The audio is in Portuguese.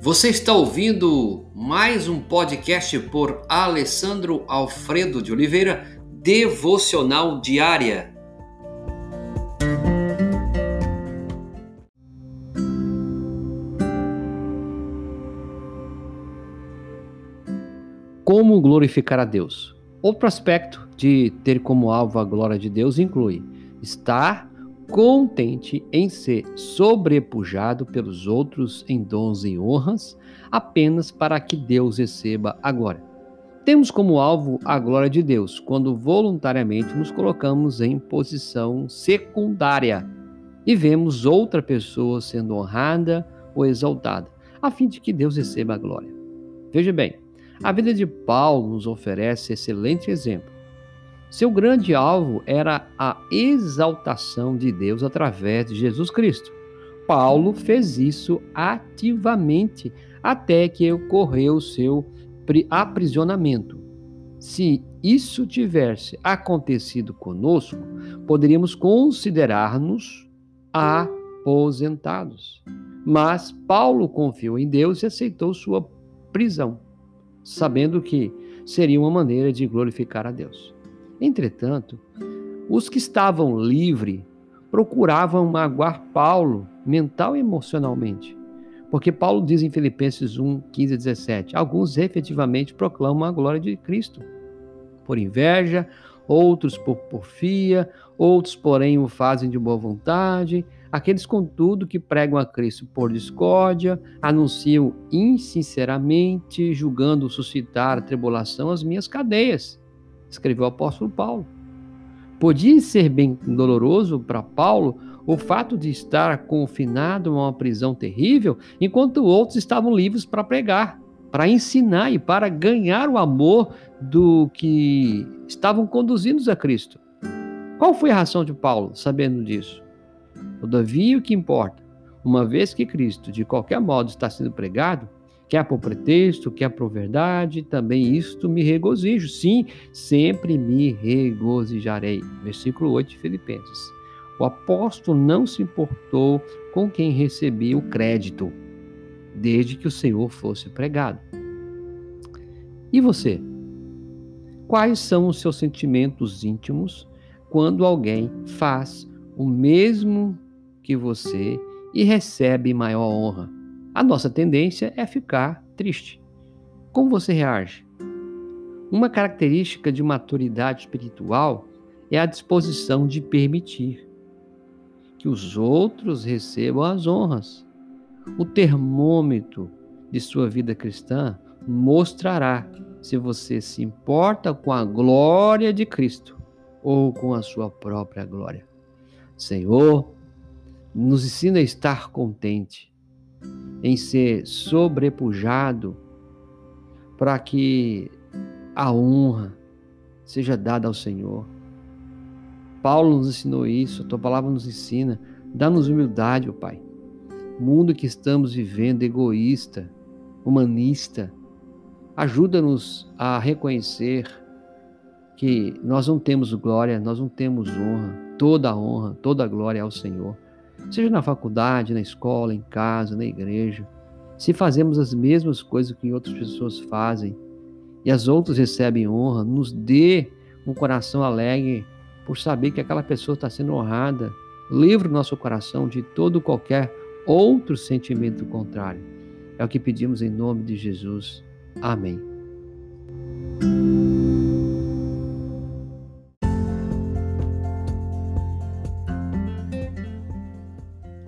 Você está ouvindo mais um podcast por Alessandro Alfredo de Oliveira, Devocional Diária. Como glorificar a Deus? Outro aspecto de ter como alvo a glória de Deus inclui estar contente em ser sobrepujado pelos outros em dons e honras, apenas para que Deus receba a glória. Temos como alvo a glória de Deus quando voluntariamente nos colocamos em posição secundária e vemos outra pessoa sendo honrada ou exaltada, a fim de que Deus receba a glória. Veja bem, a vida de Paulo nos oferece excelente exemplo seu grande alvo era a exaltação de Deus através de Jesus Cristo. Paulo fez isso ativamente até que ocorreu o seu aprisionamento. Se isso tivesse acontecido conosco, poderíamos considerar-nos aposentados. Mas Paulo confiou em Deus e aceitou sua prisão, sabendo que seria uma maneira de glorificar a Deus. Entretanto, os que estavam livres procuravam magoar Paulo mental e emocionalmente. Porque Paulo diz em Filipenses 1, 15 e 17: alguns efetivamente proclamam a glória de Cristo, por inveja, outros por porfia, outros, porém, o fazem de boa vontade. Aqueles, contudo, que pregam a Cristo por discórdia, anunciam insinceramente, julgando suscitar a tribulação as minhas cadeias escreveu o apóstolo Paulo. Podia ser bem doloroso para Paulo o fato de estar confinado a uma prisão terrível, enquanto outros estavam livres para pregar, para ensinar e para ganhar o amor do que estavam conduzindo a Cristo. Qual foi a razão de Paulo, sabendo disso? Todavia, o que importa, uma vez que Cristo, de qualquer modo, está sendo pregado, Quer por pretexto, quer por verdade, também isto me regozijo. Sim, sempre me regozijarei. Versículo 8 de Filipenses. O apóstolo não se importou com quem recebia o crédito, desde que o Senhor fosse pregado. E você? Quais são os seus sentimentos íntimos quando alguém faz o mesmo que você e recebe maior honra? A nossa tendência é ficar triste. Como você reage? Uma característica de maturidade espiritual é a disposição de permitir que os outros recebam as honras. O termômetro de sua vida cristã mostrará se você se importa com a glória de Cristo ou com a sua própria glória. Senhor, nos ensina a estar contente em ser sobrepujado para que a honra seja dada ao Senhor. Paulo nos ensinou isso, a tua palavra nos ensina. Dá-nos humildade, ó Pai. Mundo que estamos vivendo, egoísta, humanista, ajuda-nos a reconhecer que nós não temos glória, nós não temos honra, toda a honra, toda a glória ao Senhor seja na faculdade, na escola, em casa, na igreja, se fazemos as mesmas coisas que outras pessoas fazem e as outras recebem honra, nos dê um coração alegre por saber que aquela pessoa está sendo honrada. Livre nosso coração de todo qualquer outro sentimento contrário. É o que pedimos em nome de Jesus. Amém.